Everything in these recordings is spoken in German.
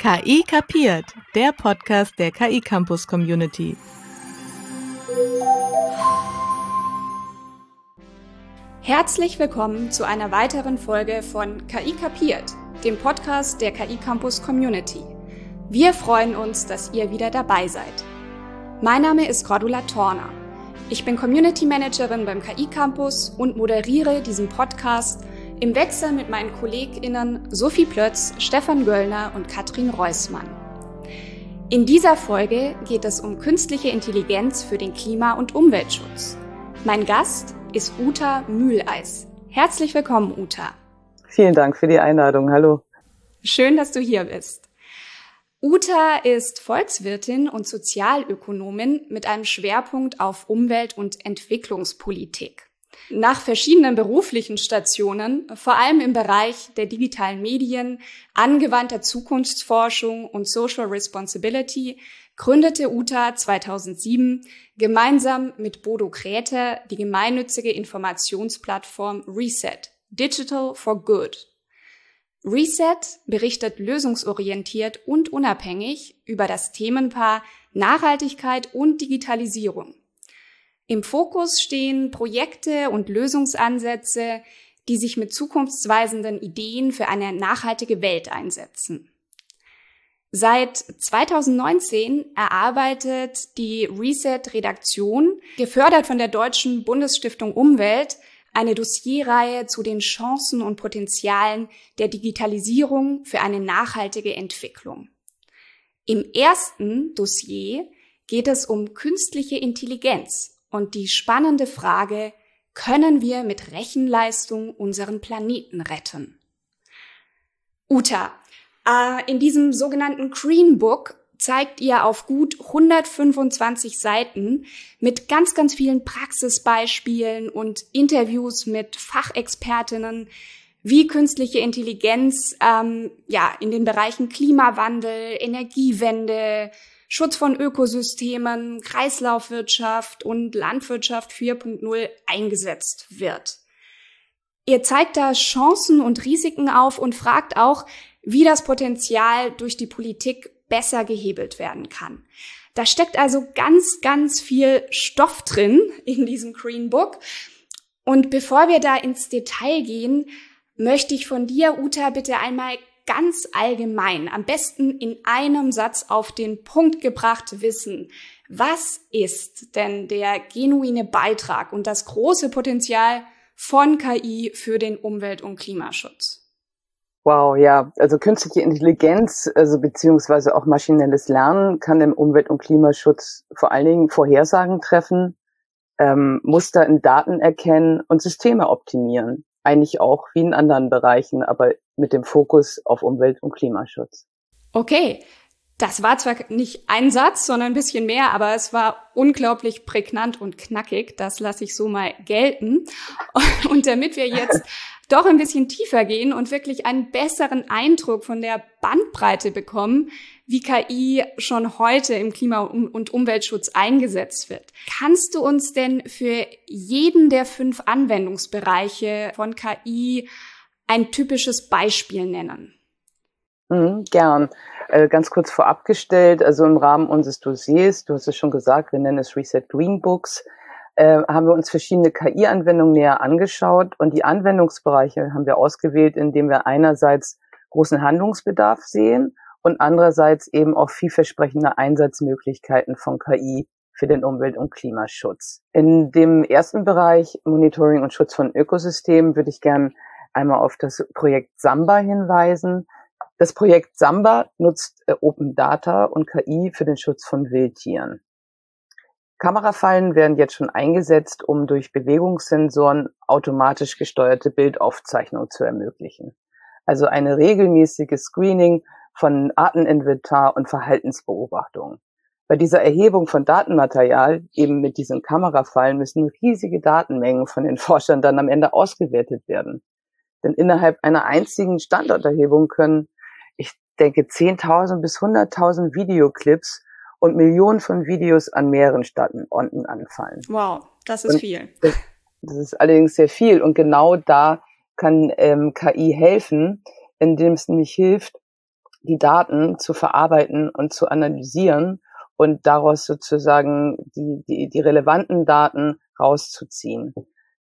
KI kapiert, der Podcast der KI Campus Community. Herzlich willkommen zu einer weiteren Folge von KI kapiert, dem Podcast der KI Campus Community. Wir freuen uns, dass ihr wieder dabei seid. Mein Name ist Cordula Torner. Ich bin Community Managerin beim KI Campus und moderiere diesen Podcast im Wechsel mit meinen KollegInnen Sophie Plötz, Stefan Göllner und Katrin Reusmann. In dieser Folge geht es um künstliche Intelligenz für den Klima- und Umweltschutz. Mein Gast ist Uta Mühleis. Herzlich willkommen, Uta. Vielen Dank für die Einladung. Hallo. Schön, dass du hier bist. Uta ist Volkswirtin und Sozialökonomin mit einem Schwerpunkt auf Umwelt- und Entwicklungspolitik. Nach verschiedenen beruflichen Stationen, vor allem im Bereich der digitalen Medien, angewandter Zukunftsforschung und Social Responsibility, gründete Uta 2007 gemeinsam mit Bodo Kräter die gemeinnützige Informationsplattform Reset, Digital for Good. Reset berichtet lösungsorientiert und unabhängig über das Themenpaar Nachhaltigkeit und Digitalisierung. Im Fokus stehen Projekte und Lösungsansätze, die sich mit zukunftsweisenden Ideen für eine nachhaltige Welt einsetzen. Seit 2019 erarbeitet die Reset-Redaktion, gefördert von der Deutschen Bundesstiftung Umwelt, eine Dossierreihe zu den Chancen und Potenzialen der Digitalisierung für eine nachhaltige Entwicklung. Im ersten Dossier geht es um künstliche Intelligenz und die spannende Frage, können wir mit Rechenleistung unseren Planeten retten? Uta, äh, in diesem sogenannten Green Book zeigt ihr auf gut 125 Seiten mit ganz, ganz vielen Praxisbeispielen und Interviews mit Fachexpertinnen, wie künstliche Intelligenz ähm, ja in den Bereichen Klimawandel, Energiewende, Schutz von Ökosystemen, Kreislaufwirtschaft und Landwirtschaft 4.0 eingesetzt wird. Ihr zeigt da Chancen und Risiken auf und fragt auch, wie das Potenzial durch die Politik besser gehebelt werden kann. Da steckt also ganz, ganz viel Stoff drin in diesem Green Book. Und bevor wir da ins Detail gehen, möchte ich von dir, Uta, bitte einmal ganz allgemein, am besten in einem Satz auf den Punkt gebracht wissen, was ist denn der genuine Beitrag und das große Potenzial von KI für den Umwelt- und Klimaschutz? Wow, ja, also künstliche Intelligenz, also beziehungsweise auch maschinelles Lernen kann im Umwelt- und Klimaschutz vor allen Dingen Vorhersagen treffen, ähm, Muster in Daten erkennen und Systeme optimieren. Eigentlich auch wie in anderen Bereichen, aber mit dem Fokus auf Umwelt- und Klimaschutz. Okay, das war zwar nicht ein Satz, sondern ein bisschen mehr, aber es war unglaublich prägnant und knackig. Das lasse ich so mal gelten. Und damit wir jetzt doch ein bisschen tiefer gehen und wirklich einen besseren Eindruck von der Bandbreite bekommen, wie KI schon heute im Klima- und Umweltschutz eingesetzt wird. Kannst du uns denn für jeden der fünf Anwendungsbereiche von KI ein typisches Beispiel nennen? Mhm, gern. Äh, ganz kurz vorab gestellt, also im Rahmen unseres Dossiers, du hast es schon gesagt, wir nennen es Reset Green Books, äh, haben wir uns verschiedene KI-Anwendungen näher angeschaut und die Anwendungsbereiche haben wir ausgewählt, indem wir einerseits großen Handlungsbedarf sehen und andererseits eben auch vielversprechende Einsatzmöglichkeiten von KI für den Umwelt- und Klimaschutz. In dem ersten Bereich Monitoring und Schutz von Ökosystemen würde ich gern einmal auf das Projekt Samba hinweisen. Das Projekt Samba nutzt äh, Open Data und KI für den Schutz von Wildtieren. Kamerafallen werden jetzt schon eingesetzt, um durch Bewegungssensoren automatisch gesteuerte Bildaufzeichnung zu ermöglichen. Also eine regelmäßige Screening von Arteninventar und Verhaltensbeobachtungen. Bei dieser Erhebung von Datenmaterial, eben mit diesen Kamerafallen, müssen riesige Datenmengen von den Forschern dann am Ende ausgewertet werden. Denn innerhalb einer einzigen Standorterhebung können ich denke, 10.000 bis 100.000 Videoclips und Millionen von Videos an mehreren Standorten anfallen. Wow, das ist und viel. Das, das, ist allerdings sehr viel. Und genau da kann ähm, KI helfen, indem es nämlich hilft, die Daten zu verarbeiten und zu analysieren und daraus sozusagen die, die, die relevanten Daten rauszuziehen.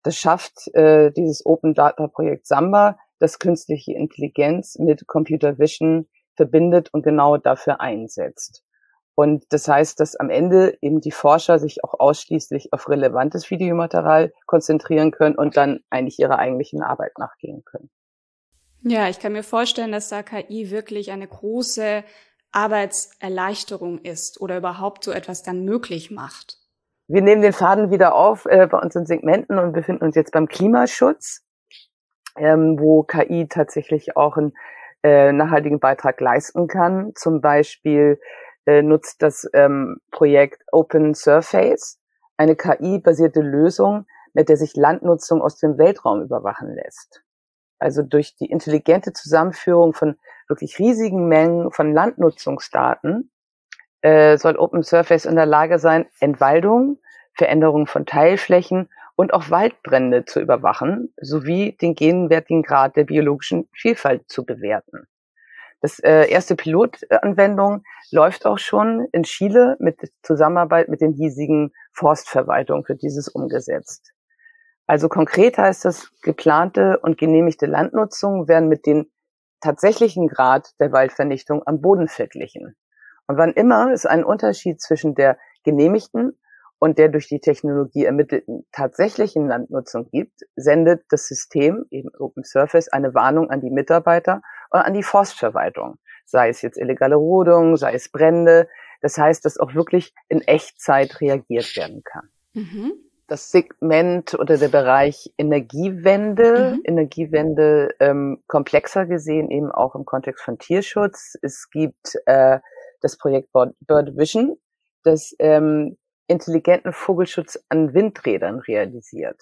Das schafft äh, dieses Open Data Projekt Samba, das künstliche Intelligenz mit Computer Vision verbindet und genau dafür einsetzt. Und das heißt, dass am Ende eben die Forscher sich auch ausschließlich auf relevantes Videomaterial konzentrieren können und dann eigentlich ihrer eigentlichen Arbeit nachgehen können. Ja, ich kann mir vorstellen, dass da KI wirklich eine große Arbeitserleichterung ist oder überhaupt so etwas dann möglich macht. Wir nehmen den Faden wieder auf äh, bei unseren Segmenten und befinden uns jetzt beim Klimaschutz, ähm, wo KI tatsächlich auch einen äh, nachhaltigen Beitrag leisten kann. Zum Beispiel äh, nutzt das ähm, Projekt Open Surface eine KI-basierte Lösung, mit der sich Landnutzung aus dem Weltraum überwachen lässt. Also durch die intelligente Zusammenführung von wirklich riesigen Mengen von Landnutzungsdaten äh, soll Open Surface in der Lage sein, Entwaldung, Veränderung von Teilflächen und auch Waldbrände zu überwachen, sowie den gegenwärtigen Grad der biologischen Vielfalt zu bewerten. Das äh, erste Pilotanwendung läuft auch schon in Chile mit Zusammenarbeit mit den hiesigen Forstverwaltungen für dieses umgesetzt. Also konkret heißt das, geplante und genehmigte Landnutzung werden mit dem tatsächlichen Grad der Waldvernichtung am Boden verglichen. Und wann immer es einen Unterschied zwischen der genehmigten und der durch die Technologie ermittelten tatsächlichen Landnutzung gibt, sendet das System, eben Open Surface, eine Warnung an die Mitarbeiter und an die Forstverwaltung. Sei es jetzt illegale Rodung, sei es Brände. Das heißt, dass auch wirklich in Echtzeit reagiert werden kann. Mhm das Segment oder der Bereich Energiewende, mhm. Energiewende ähm, komplexer gesehen, eben auch im Kontext von Tierschutz. Es gibt äh, das Projekt Bird Vision, das ähm, intelligenten Vogelschutz an Windrädern realisiert.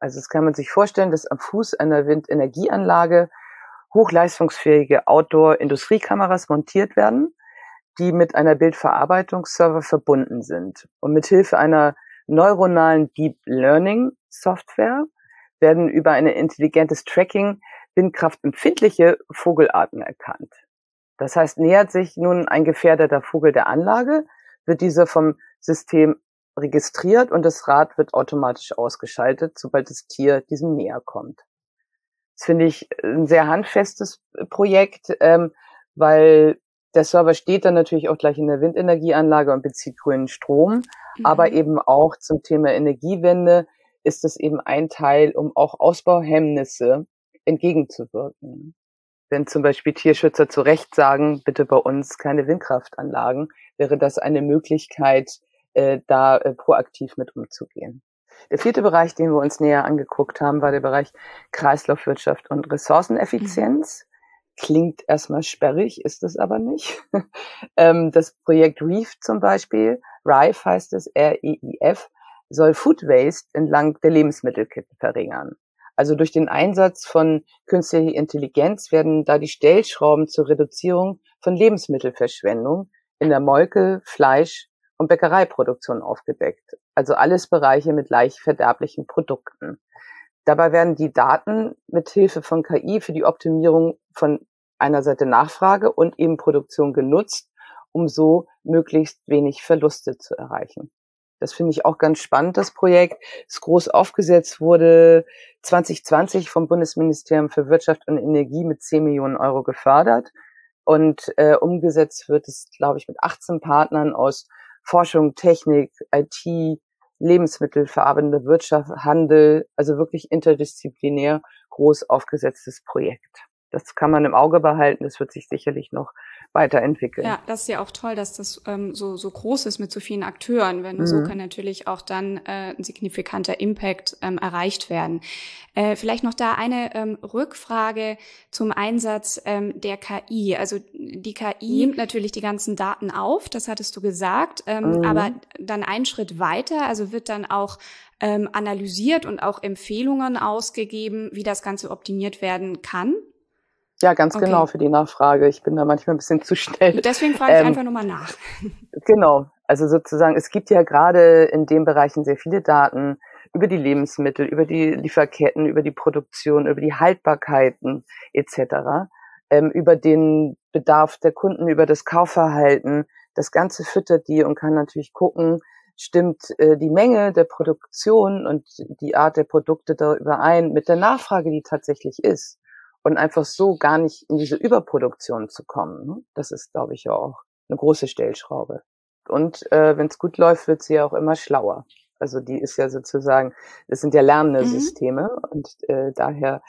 Also das kann man sich vorstellen, dass am Fuß einer Windenergieanlage hochleistungsfähige Outdoor-Industriekameras montiert werden, die mit einer Bildverarbeitungsserver verbunden sind. Und mit Hilfe einer neuronalen Deep Learning Software werden über ein intelligentes Tracking windkraftempfindliche Vogelarten erkannt. Das heißt, nähert sich nun ein gefährdeter Vogel der Anlage, wird dieser vom System registriert und das Rad wird automatisch ausgeschaltet, sobald das Tier diesem näher kommt. Das finde ich ein sehr handfestes Projekt, ähm, weil der Server steht dann natürlich auch gleich in der Windenergieanlage und bezieht grünen Strom. Mhm. Aber eben auch zum Thema Energiewende ist es eben ein Teil, um auch Ausbauhemmnisse entgegenzuwirken. Wenn zum Beispiel Tierschützer zu Recht sagen, bitte bei uns keine Windkraftanlagen, wäre das eine Möglichkeit, äh, da äh, proaktiv mit umzugehen. Der vierte Bereich, den wir uns näher angeguckt haben, war der Bereich Kreislaufwirtschaft und Ressourceneffizienz. Mhm klingt erstmal sperrig, ist es aber nicht. ähm, das Projekt REEF zum Beispiel, RIFE heißt es, R-E-I-F, soll Food Waste entlang der Lebensmittelkette verringern. Also durch den Einsatz von künstlicher Intelligenz werden da die Stellschrauben zur Reduzierung von Lebensmittelverschwendung in der Molke, Fleisch und Bäckereiproduktion aufgedeckt. Also alles Bereiche mit leicht verderblichen Produkten. Dabei werden die Daten mit Hilfe von KI für die Optimierung von einer Seite Nachfrage und eben Produktion genutzt, um so möglichst wenig Verluste zu erreichen. Das finde ich auch ganz spannend, das Projekt. Es groß aufgesetzt wurde 2020 vom Bundesministerium für Wirtschaft und Energie mit 10 Millionen Euro gefördert. Und äh, umgesetzt wird es, glaube ich, mit 18 Partnern aus Forschung, Technik, IT, Lebensmittelverarbeitende Wirtschaft, Handel, also wirklich interdisziplinär groß aufgesetztes Projekt. Das kann man im Auge behalten. Das wird sich sicherlich noch weiterentwickeln. Ja, das ist ja auch toll, dass das ähm, so, so groß ist mit so vielen Akteuren, wenn mhm. so kann natürlich auch dann äh, ein signifikanter Impact ähm, erreicht werden. Äh, vielleicht noch da eine ähm, Rückfrage zum Einsatz ähm, der KI. Also die KI mhm. nimmt natürlich die ganzen Daten auf, das hattest du gesagt, ähm, mhm. aber dann einen Schritt weiter, also wird dann auch ähm, analysiert und auch Empfehlungen ausgegeben, wie das Ganze optimiert werden kann. Ja, ganz okay. genau für die Nachfrage. Ich bin da manchmal ein bisschen zu schnell. Deswegen frage ich ähm, einfach nochmal nach. Genau. Also sozusagen, es gibt ja gerade in den Bereichen sehr viele Daten über die Lebensmittel, über die Lieferketten, über die Produktion, über die Haltbarkeiten etc. ähm, über den Bedarf der Kunden, über das Kaufverhalten. Das Ganze füttert die und kann natürlich gucken, stimmt äh, die Menge der Produktion und die Art der Produkte da überein mit der Nachfrage, die tatsächlich ist. Und einfach so gar nicht in diese Überproduktion zu kommen. Ne? Das ist, glaube ich, auch eine große Stellschraube. Und äh, wenn es gut läuft, wird sie ja auch immer schlauer. Also die ist ja sozusagen, das sind ja lernende mhm. Systeme und äh, daher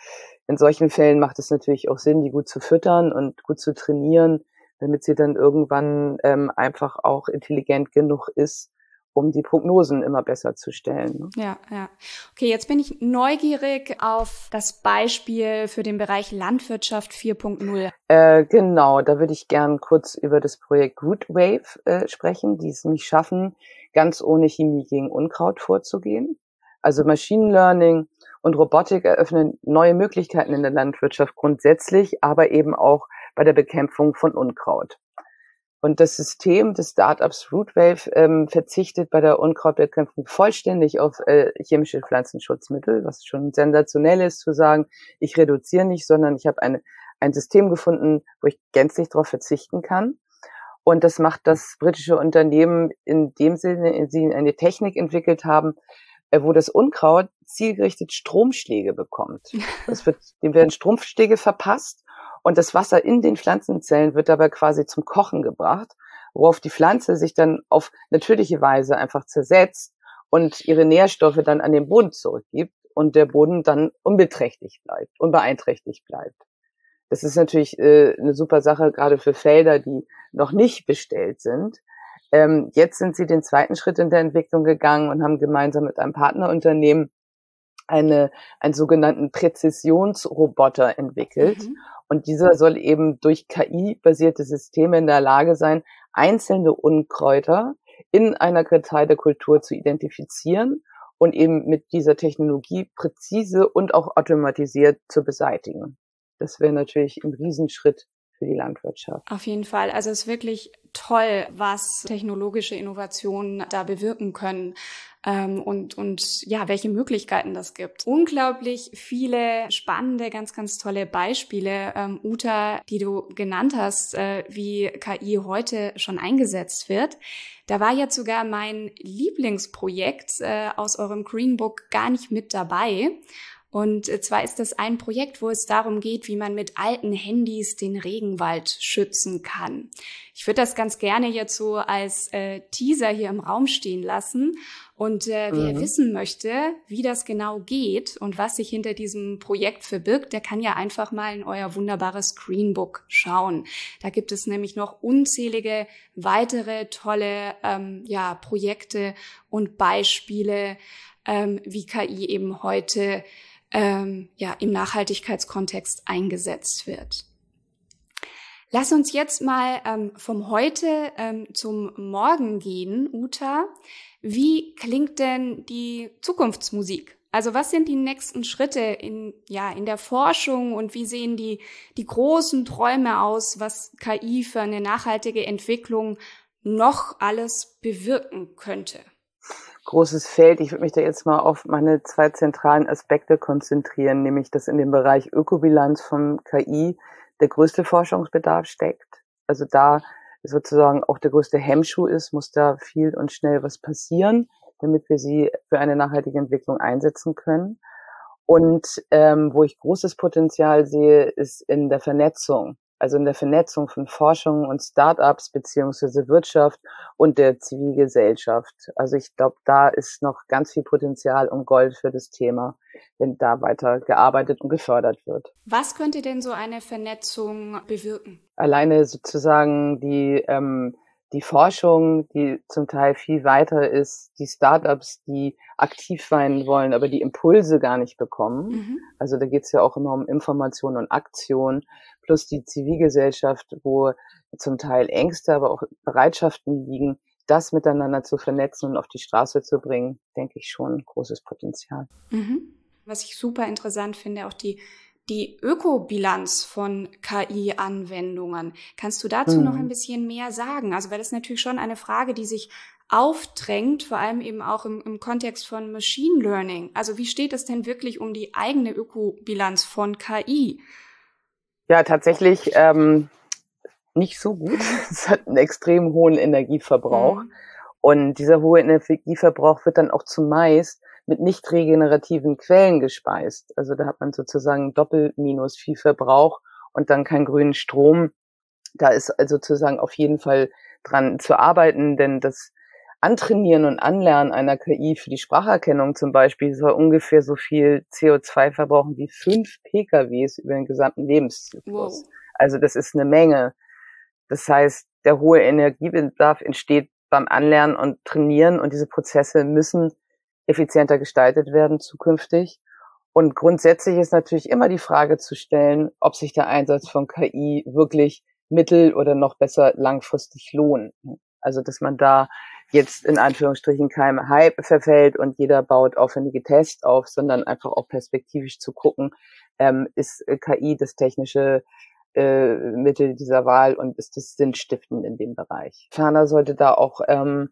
in solchen Fällen macht es natürlich auch Sinn, die gut zu füttern und gut zu trainieren, damit sie dann irgendwann ähm, einfach auch intelligent genug ist, um die Prognosen immer besser zu stellen. Ne? Ja, ja. Okay, jetzt bin ich neugierig auf das Beispiel für den Bereich Landwirtschaft 4.0. Äh, genau, da würde ich gern kurz über das Projekt Rootwave äh, sprechen, die es mich schaffen, ganz ohne Chemie gegen Unkraut vorzugehen. Also Machine Learning und Robotik eröffnen neue Möglichkeiten in der Landwirtschaft grundsätzlich, aber eben auch bei der Bekämpfung von Unkraut. Und das System des Startups Rootwave ähm, verzichtet bei der Unkrautbekämpfung vollständig auf äh, chemische Pflanzenschutzmittel, was schon sensationell ist zu sagen, ich reduziere nicht, sondern ich habe eine, ein System gefunden, wo ich gänzlich darauf verzichten kann. Und das macht das britische Unternehmen in dem Sinne, in sie eine Technik entwickelt haben, äh, wo das Unkraut zielgerichtet Stromschläge bekommt. Es wird, dem werden Stromschläge verpasst und das Wasser in den Pflanzenzellen wird dabei quasi zum Kochen gebracht, worauf die Pflanze sich dann auf natürliche Weise einfach zersetzt und ihre Nährstoffe dann an den Boden zurückgibt und der Boden dann unbeträchtlich bleibt, unbeeinträchtigt bleibt. Das ist natürlich äh, eine super Sache, gerade für Felder, die noch nicht bestellt sind. Ähm, jetzt sind sie den zweiten Schritt in der Entwicklung gegangen und haben gemeinsam mit einem Partnerunternehmen eine, einen sogenannten Präzisionsroboter entwickelt. Mhm. Und dieser soll eben durch KI-basierte Systeme in der Lage sein, einzelne Unkräuter in einer Getreidekultur zu identifizieren und eben mit dieser Technologie präzise und auch automatisiert zu beseitigen. Das wäre natürlich ein Riesenschritt für die Landwirtschaft. Auf jeden Fall. Also es ist wirklich toll, was technologische Innovationen da bewirken können ähm, und, und ja, welche Möglichkeiten das gibt. Unglaublich viele spannende, ganz, ganz tolle Beispiele, ähm, Uta, die du genannt hast, äh, wie KI heute schon eingesetzt wird. Da war jetzt sogar mein Lieblingsprojekt äh, aus eurem Greenbook gar nicht mit dabei. Und äh, zwar ist das ein Projekt, wo es darum geht, wie man mit alten Handys den Regenwald schützen kann. Ich würde das ganz gerne jetzt so als äh, Teaser hier im Raum stehen lassen. Und äh, wer mhm. wissen möchte, wie das genau geht und was sich hinter diesem Projekt verbirgt, der kann ja einfach mal in euer wunderbares Screenbook schauen. Da gibt es nämlich noch unzählige weitere tolle ähm, ja, Projekte und Beispiele, ähm, wie KI eben heute ähm, ja, im Nachhaltigkeitskontext eingesetzt wird. Lass uns jetzt mal ähm, vom Heute ähm, zum Morgen gehen, Uta. Wie klingt denn die Zukunftsmusik? Also was sind die nächsten Schritte in, ja, in der Forschung und wie sehen die, die großen Träume aus, was KI für eine nachhaltige Entwicklung noch alles bewirken könnte? Großes Feld. Ich würde mich da jetzt mal auf meine zwei zentralen Aspekte konzentrieren, nämlich dass in dem Bereich Ökobilanz von KI der größte Forschungsbedarf steckt. Also da sozusagen auch der größte Hemmschuh ist, muss da viel und schnell was passieren, damit wir sie für eine nachhaltige Entwicklung einsetzen können. Und ähm, wo ich großes Potenzial sehe, ist in der Vernetzung also in der Vernetzung von Forschung und Startups beziehungsweise Wirtschaft und der Zivilgesellschaft. Also ich glaube, da ist noch ganz viel Potenzial und Gold für das Thema, wenn da weiter gearbeitet und gefördert wird. Was könnte denn so eine Vernetzung bewirken? Alleine sozusagen die ähm, die Forschung, die zum Teil viel weiter ist, die Startups, die aktiv sein wollen, aber die Impulse gar nicht bekommen. Mhm. Also da geht es ja auch immer um Information und Aktion, plus die Zivilgesellschaft, wo zum Teil Ängste, aber auch Bereitschaften liegen, das miteinander zu vernetzen und auf die Straße zu bringen, denke ich schon großes Potenzial. Mhm. Was ich super interessant finde, auch die die Ökobilanz von KI-Anwendungen. Kannst du dazu mhm. noch ein bisschen mehr sagen? Also, weil das ist natürlich schon eine Frage, die sich aufdrängt, vor allem eben auch im, im Kontext von Machine Learning. Also, wie steht es denn wirklich um die eigene Ökobilanz von KI? Ja, tatsächlich ähm, nicht so gut. es hat einen extrem hohen Energieverbrauch. Mhm. Und dieser hohe Energieverbrauch wird dann auch zumeist mit nicht regenerativen Quellen gespeist. Also da hat man sozusagen doppelt minus viel Verbrauch und dann keinen grünen Strom. Da ist also sozusagen auf jeden Fall dran zu arbeiten, denn das Antrainieren und Anlernen einer KI für die Spracherkennung zum Beispiel soll ungefähr so viel CO2 verbrauchen wie fünf PKWs über den gesamten Lebenszyklus. Wow. Also das ist eine Menge. Das heißt, der hohe Energiebedarf entsteht beim Anlernen und Trainieren und diese Prozesse müssen effizienter gestaltet werden zukünftig. Und grundsätzlich ist natürlich immer die Frage zu stellen, ob sich der Einsatz von KI wirklich mittel- oder noch besser langfristig lohnt. Also, dass man da jetzt in Anführungsstrichen keinem Hype verfällt und jeder baut aufwendige Tests auf, sondern einfach auch perspektivisch zu gucken, ähm, ist KI das technische äh, Mittel dieser Wahl und ist das sinnstiftend in dem Bereich. Ferner sollte da auch ähm,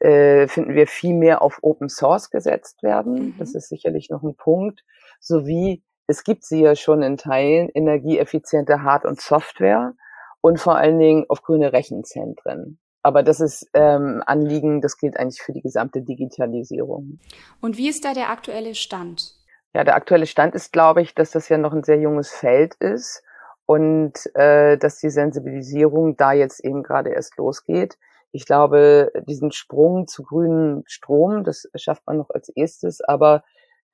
äh, finden wir viel mehr auf Open Source gesetzt werden. Mhm. Das ist sicherlich noch ein Punkt. Sowie es gibt sie ja schon in Teilen, energieeffiziente Hard- und Software und vor allen Dingen auf grüne Rechenzentren. Aber das ist ähm, Anliegen, das gilt eigentlich für die gesamte Digitalisierung. Und wie ist da der aktuelle Stand? Ja, der aktuelle Stand ist, glaube ich, dass das ja noch ein sehr junges Feld ist und äh, dass die Sensibilisierung da jetzt eben gerade erst losgeht. Ich glaube, diesen Sprung zu grünem Strom, das schafft man noch als erstes, aber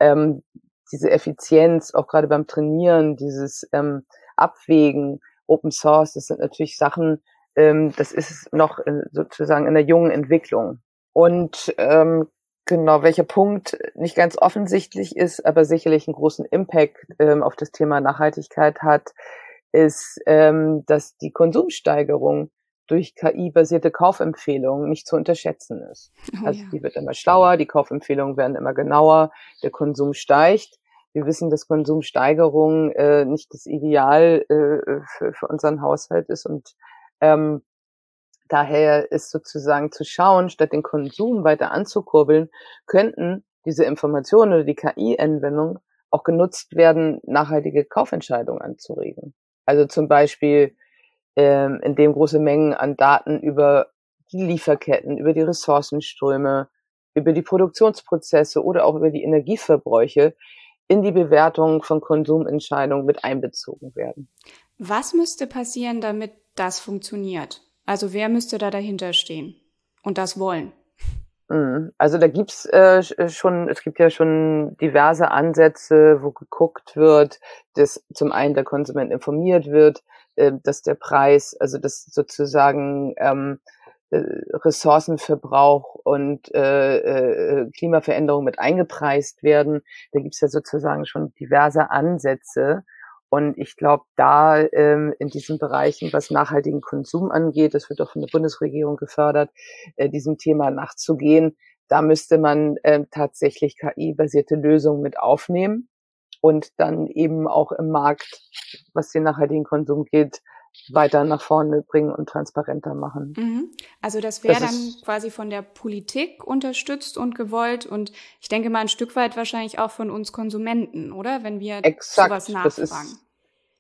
ähm, diese Effizienz, auch gerade beim Trainieren, dieses ähm, Abwägen, Open Source, das sind natürlich Sachen, ähm, das ist noch in, sozusagen in der jungen Entwicklung. Und ähm, genau, welcher Punkt nicht ganz offensichtlich ist, aber sicherlich einen großen Impact ähm, auf das Thema Nachhaltigkeit hat, ist, ähm, dass die Konsumsteigerung durch KI-basierte Kaufempfehlungen nicht zu unterschätzen ist. Oh, also ja. die wird immer schlauer, die Kaufempfehlungen werden immer genauer, der Konsum steigt. Wir wissen, dass Konsumsteigerung äh, nicht das Ideal äh, für, für unseren Haushalt ist und ähm, daher ist sozusagen zu schauen, statt den Konsum weiter anzukurbeln, könnten diese Informationen oder die KI-Anwendung auch genutzt werden, nachhaltige Kaufentscheidungen anzuregen. Also zum Beispiel ähm, in dem große Mengen an Daten über die Lieferketten, über die Ressourcenströme, über die Produktionsprozesse oder auch über die Energieverbräuche in die Bewertung von Konsumentscheidungen mit einbezogen werden. Was müsste passieren, damit das funktioniert? Also wer müsste da dahinter stehen und das wollen? Mhm. Also da gibt's äh, schon, es gibt ja schon diverse Ansätze, wo geguckt wird, dass zum einen der Konsument informiert wird, äh, dass der Preis, also dass sozusagen ähm, äh, Ressourcenverbrauch und äh, äh, Klimaveränderung mit eingepreist werden. Da gibt's ja sozusagen schon diverse Ansätze. Und ich glaube, da ähm, in diesen Bereichen, was nachhaltigen Konsum angeht, das wird auch von der Bundesregierung gefördert, äh, diesem Thema nachzugehen. Da müsste man äh, tatsächlich KI-basierte Lösungen mit aufnehmen und dann eben auch im Markt, was den nachhaltigen Konsum geht, weiter nach vorne bringen und transparenter machen. Mhm. Also das wäre dann quasi von der Politik unterstützt und gewollt und ich denke mal ein Stück weit wahrscheinlich auch von uns Konsumenten, oder? Wenn wir Exakt, sowas nachfragen. Das ist,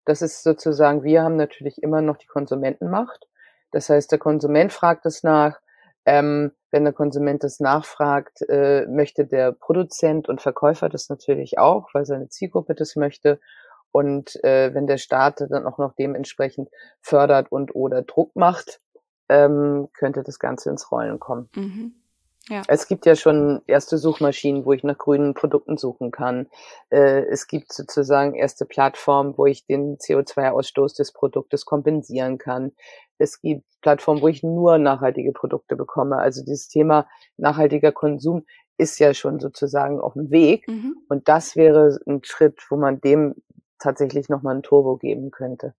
das ist sozusagen, wir haben natürlich immer noch die Konsumentenmacht. Das heißt, der Konsument fragt es nach, ähm, wenn der Konsument das nachfragt, äh, möchte der Produzent und Verkäufer das natürlich auch, weil seine Zielgruppe das möchte. Und äh, wenn der Staat dann auch noch dementsprechend fördert und oder Druck macht, ähm, könnte das Ganze ins Rollen kommen. Mhm. Ja. Es gibt ja schon erste Suchmaschinen, wo ich nach grünen Produkten suchen kann. Äh, es gibt sozusagen erste Plattformen, wo ich den CO2-Ausstoß des Produktes kompensieren kann. Es gibt Plattformen, wo ich nur nachhaltige Produkte bekomme. Also dieses Thema nachhaltiger Konsum ist ja schon sozusagen auf dem Weg. Mhm. Und das wäre ein Schritt, wo man dem tatsächlich nochmal ein Turbo geben könnte.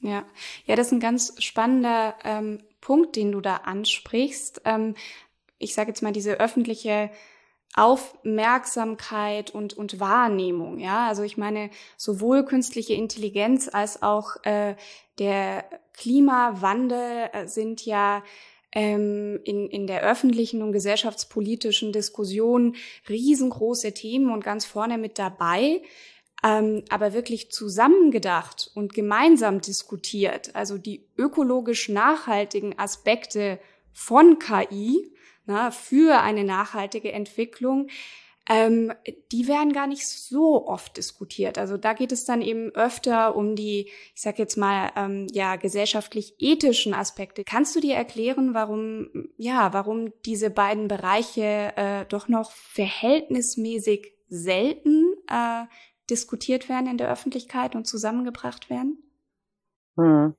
Ja, ja, das ist ein ganz spannender ähm, Punkt, den du da ansprichst. Ähm, ich sage jetzt mal, diese öffentliche Aufmerksamkeit und, und Wahrnehmung. Ja, also ich meine, sowohl künstliche Intelligenz als auch äh, der Klimawandel äh, sind ja ähm, in, in der öffentlichen und gesellschaftspolitischen Diskussion riesengroße Themen und ganz vorne mit dabei. Ähm, aber wirklich zusammengedacht und gemeinsam diskutiert, also die ökologisch nachhaltigen Aspekte von KI na, für eine nachhaltige Entwicklung, ähm, die werden gar nicht so oft diskutiert. Also da geht es dann eben öfter um die, ich sag jetzt mal, ähm, ja, gesellschaftlich ethischen Aspekte. Kannst du dir erklären, warum, ja, warum diese beiden Bereiche äh, doch noch verhältnismäßig selten äh, diskutiert werden in der Öffentlichkeit und zusammengebracht werden? Hm.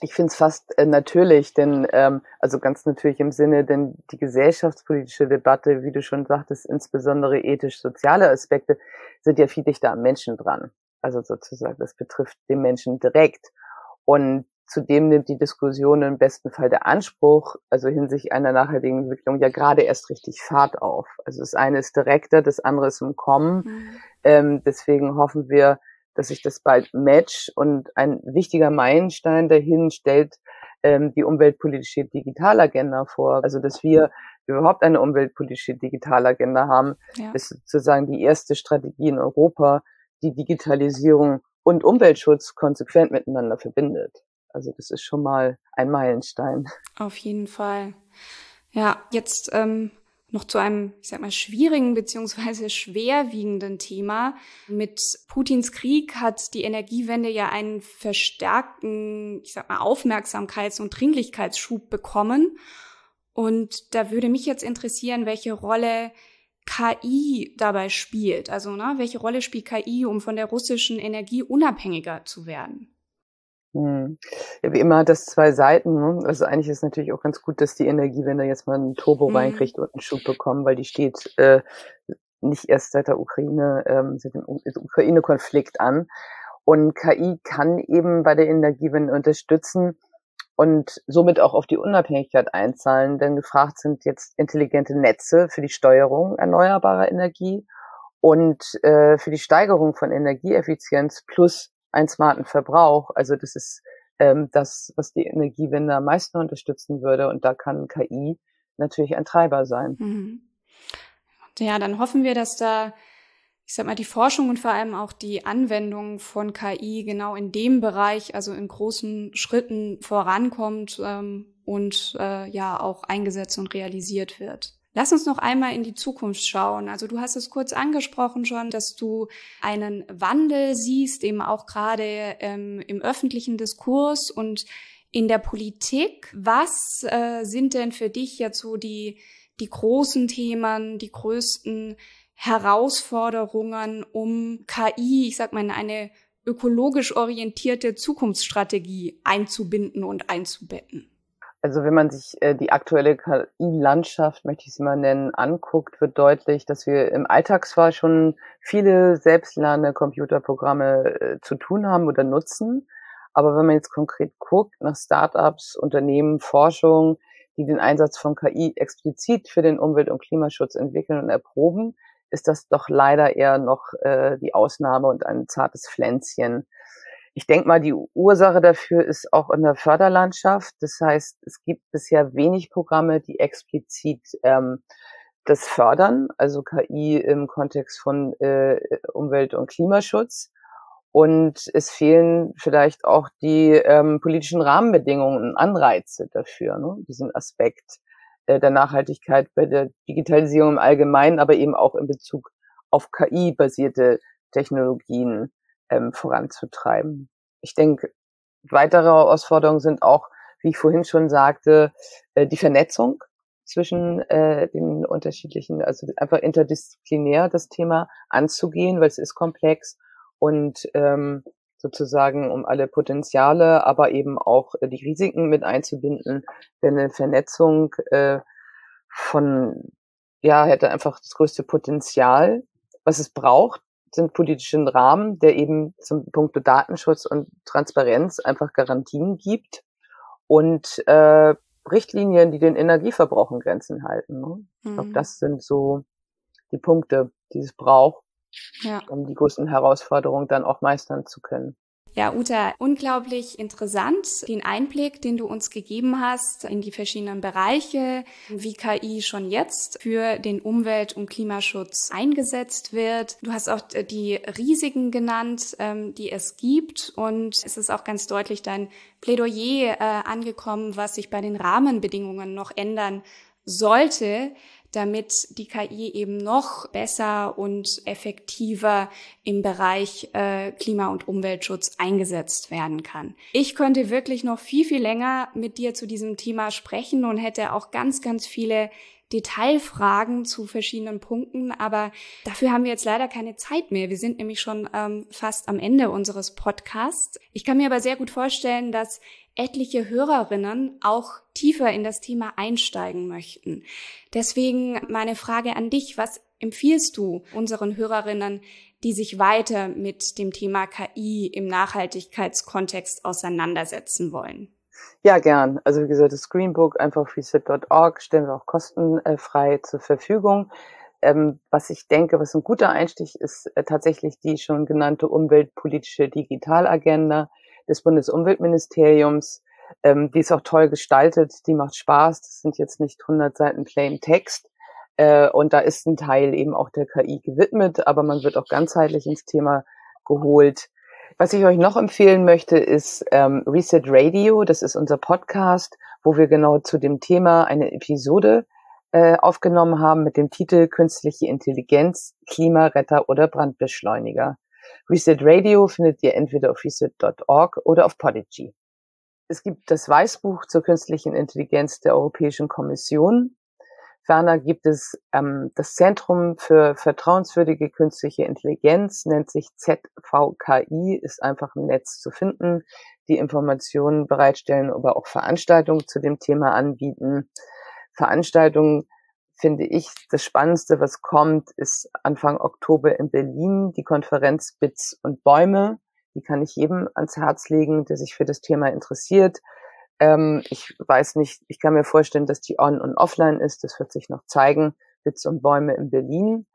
Ich finde es fast äh, natürlich, denn ähm, also ganz natürlich im Sinne, denn die gesellschaftspolitische Debatte, wie du schon sagtest, insbesondere ethisch-soziale Aspekte, sind ja viel dichter am Menschen dran. Also sozusagen, das betrifft den Menschen direkt. Und zudem nimmt die Diskussion im besten Fall der Anspruch, also hinsichtlich einer nachhaltigen Entwicklung, ja gerade erst richtig Fahrt auf. Also das eine ist direkter, das andere ist im Kommen. Mhm. Ähm, deswegen hoffen wir, dass sich das bald match und ein wichtiger Meilenstein dahin stellt ähm, die umweltpolitische Digitalagenda vor. Also dass wir überhaupt eine umweltpolitische Digitalagenda haben, ja. ist sozusagen die erste Strategie in Europa, die Digitalisierung und Umweltschutz konsequent miteinander verbindet. Also das ist schon mal ein Meilenstein. Auf jeden Fall. Ja, jetzt ähm, noch zu einem, ich sag mal, schwierigen beziehungsweise schwerwiegenden Thema. Mit Putins Krieg hat die Energiewende ja einen verstärkten, ich sag mal, Aufmerksamkeits- und Dringlichkeitsschub bekommen. Und da würde mich jetzt interessieren, welche Rolle KI dabei spielt. Also, ne, welche Rolle spielt KI, um von der russischen Energie unabhängiger zu werden? Hm. Ja, wie immer hat das zwei Seiten. Ne? Also eigentlich ist natürlich auch ganz gut, dass die Energiewende jetzt mal einen Turbo mhm. reinkriegt und einen Schub bekommen, weil die steht äh, nicht erst seit der Ukraine, ähm, seit dem Ukraine-Konflikt an. Und KI kann eben bei der Energiewende unterstützen und somit auch auf die Unabhängigkeit einzahlen, denn gefragt sind jetzt intelligente Netze für die Steuerung erneuerbarer Energie und äh, für die Steigerung von Energieeffizienz plus einen smarten Verbrauch. Also das ist ähm, das, was die Energiewende am meisten unterstützen würde. Und da kann KI natürlich ein Treiber sein. Mhm. Ja, dann hoffen wir, dass da, ich sag mal, die Forschung und vor allem auch die Anwendung von KI genau in dem Bereich, also in großen Schritten vorankommt ähm, und äh, ja auch eingesetzt und realisiert wird. Lass uns noch einmal in die Zukunft schauen. Also du hast es kurz angesprochen schon, dass du einen Wandel siehst, eben auch gerade ähm, im öffentlichen Diskurs und in der Politik. Was äh, sind denn für dich jetzt so die, die großen Themen, die größten Herausforderungen, um KI, ich sag mal, in eine ökologisch orientierte Zukunftsstrategie einzubinden und einzubetten? Also wenn man sich äh, die aktuelle KI-Landschaft, möchte ich es mal nennen, anguckt, wird deutlich, dass wir im Alltag zwar schon viele selbstlernende Computerprogramme äh, zu tun haben oder nutzen, aber wenn man jetzt konkret guckt nach Startups, Unternehmen, Forschung, die den Einsatz von KI explizit für den Umwelt- und Klimaschutz entwickeln und erproben, ist das doch leider eher noch äh, die Ausnahme und ein zartes Pflänzchen. Ich denke mal, die Ursache dafür ist auch in der Förderlandschaft. Das heißt, es gibt bisher wenig Programme, die explizit ähm, das fördern, also KI im Kontext von äh, Umwelt- und Klimaschutz. Und es fehlen vielleicht auch die ähm, politischen Rahmenbedingungen und Anreize dafür, ne? diesen Aspekt äh, der Nachhaltigkeit bei der Digitalisierung im Allgemeinen, aber eben auch in Bezug auf KI-basierte Technologien ähm, voranzutreiben. Ich denke, weitere Herausforderungen sind auch, wie ich vorhin schon sagte, äh, die Vernetzung zwischen äh, den unterschiedlichen, also einfach interdisziplinär das Thema anzugehen, weil es ist komplex und ähm, sozusagen um alle Potenziale, aber eben auch äh, die Risiken mit einzubinden. Denn eine Vernetzung äh, von, ja, hätte einfach das größte Potenzial, was es braucht, sind politischen Rahmen, der eben zum Punkt Datenschutz und Transparenz einfach Garantien gibt und äh, Richtlinien, die den Energieverbrauch in Grenzen halten. Ne? Ich glaube, mhm. das sind so die Punkte, die es braucht, ja. um die größten Herausforderungen dann auch meistern zu können. Ja, Uta, unglaublich interessant, den Einblick, den du uns gegeben hast in die verschiedenen Bereiche, wie KI schon jetzt für den Umwelt- und Klimaschutz eingesetzt wird. Du hast auch die Risiken genannt, ähm, die es gibt und es ist auch ganz deutlich dein Plädoyer äh, angekommen, was sich bei den Rahmenbedingungen noch ändern sollte, damit die KI eben noch besser und effektiver im Bereich äh, Klima- und Umweltschutz eingesetzt werden kann. Ich könnte wirklich noch viel, viel länger mit dir zu diesem Thema sprechen und hätte auch ganz, ganz viele Detailfragen zu verschiedenen Punkten, aber dafür haben wir jetzt leider keine Zeit mehr. Wir sind nämlich schon ähm, fast am Ende unseres Podcasts. Ich kann mir aber sehr gut vorstellen, dass etliche Hörerinnen auch tiefer in das Thema einsteigen möchten. Deswegen meine Frage an dich, was empfiehlst du unseren Hörerinnen, die sich weiter mit dem Thema KI im Nachhaltigkeitskontext auseinandersetzen wollen? Ja, gern. Also wie gesagt, das Screenbook einfach reset.org stellen wir auch kostenfrei zur Verfügung. Ähm, was ich denke, was ein guter Einstieg ist, äh, tatsächlich die schon genannte umweltpolitische Digitalagenda des Bundesumweltministeriums. Ähm, die ist auch toll gestaltet, die macht Spaß. Das sind jetzt nicht 100 Seiten plain Text. Äh, und da ist ein Teil eben auch der KI gewidmet, aber man wird auch ganzheitlich ins Thema geholt. Was ich euch noch empfehlen möchte, ist ähm, Reset Radio. Das ist unser Podcast, wo wir genau zu dem Thema eine Episode äh, aufgenommen haben mit dem Titel Künstliche Intelligenz, Klimaretter oder Brandbeschleuniger. Reset Radio findet ihr entweder auf reset.org oder auf Podigy. Es gibt das Weißbuch zur künstlichen Intelligenz der Europäischen Kommission. Ferner gibt es ähm, das Zentrum für vertrauenswürdige künstliche Intelligenz, nennt sich ZVKI, ist einfach im Netz zu finden, die Informationen bereitstellen, aber auch Veranstaltungen zu dem Thema anbieten. Veranstaltungen finde ich, das Spannendste, was kommt, ist Anfang Oktober in Berlin die Konferenz Bits und Bäume. Die kann ich jedem ans Herz legen, der sich für das Thema interessiert. Ähm, ich weiß nicht, ich kann mir vorstellen, dass die on und offline ist. Das wird sich noch zeigen. Witz und Bäume in Berlin.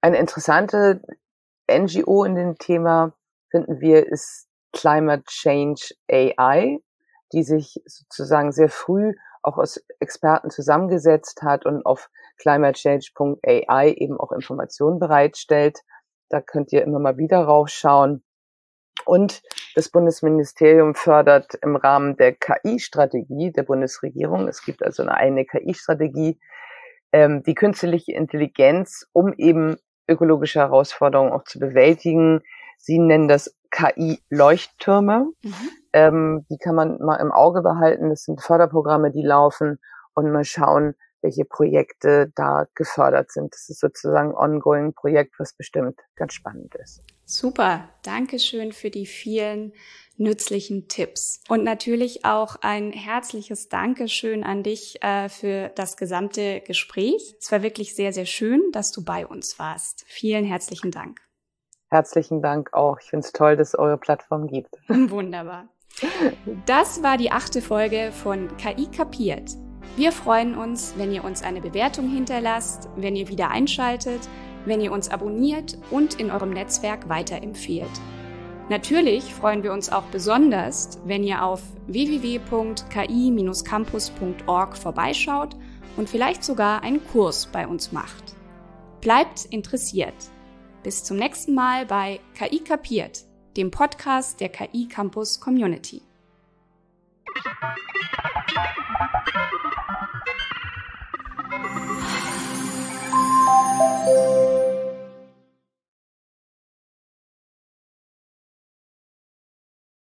Eine interessante NGO in dem Thema finden wir ist Climate Change AI, die sich sozusagen sehr früh auch aus Experten zusammengesetzt hat und auf climatechange.ai eben auch Informationen bereitstellt. Da könnt ihr immer mal wieder raufschauen. Und das Bundesministerium fördert im Rahmen der KI-Strategie der Bundesregierung, es gibt also eine, eine KI-Strategie, ähm, die künstliche Intelligenz, um eben ökologische Herausforderungen auch zu bewältigen. Sie nennen das KI-Leuchttürme. Mhm. Ähm, die kann man mal im Auge behalten. Das sind Förderprogramme, die laufen und mal schauen, welche Projekte da gefördert sind. Das ist sozusagen ein ongoing Projekt, was bestimmt ganz spannend ist. Super, danke schön für die vielen nützlichen Tipps. Und natürlich auch ein herzliches Dankeschön an dich äh, für das gesamte Gespräch. Es war wirklich sehr, sehr schön, dass du bei uns warst. Vielen herzlichen Dank. Herzlichen Dank auch. Ich finde es toll, dass es eure Plattform gibt. Wunderbar. Das war die achte Folge von KI kapiert. Wir freuen uns, wenn ihr uns eine Bewertung hinterlasst, wenn ihr wieder einschaltet wenn ihr uns abonniert und in eurem Netzwerk weiterempfehlt. Natürlich freuen wir uns auch besonders, wenn ihr auf www.ki-campus.org vorbeischaut und vielleicht sogar einen Kurs bei uns macht. Bleibt interessiert. Bis zum nächsten Mal bei KI Kapiert, dem Podcast der KI Campus Community. Música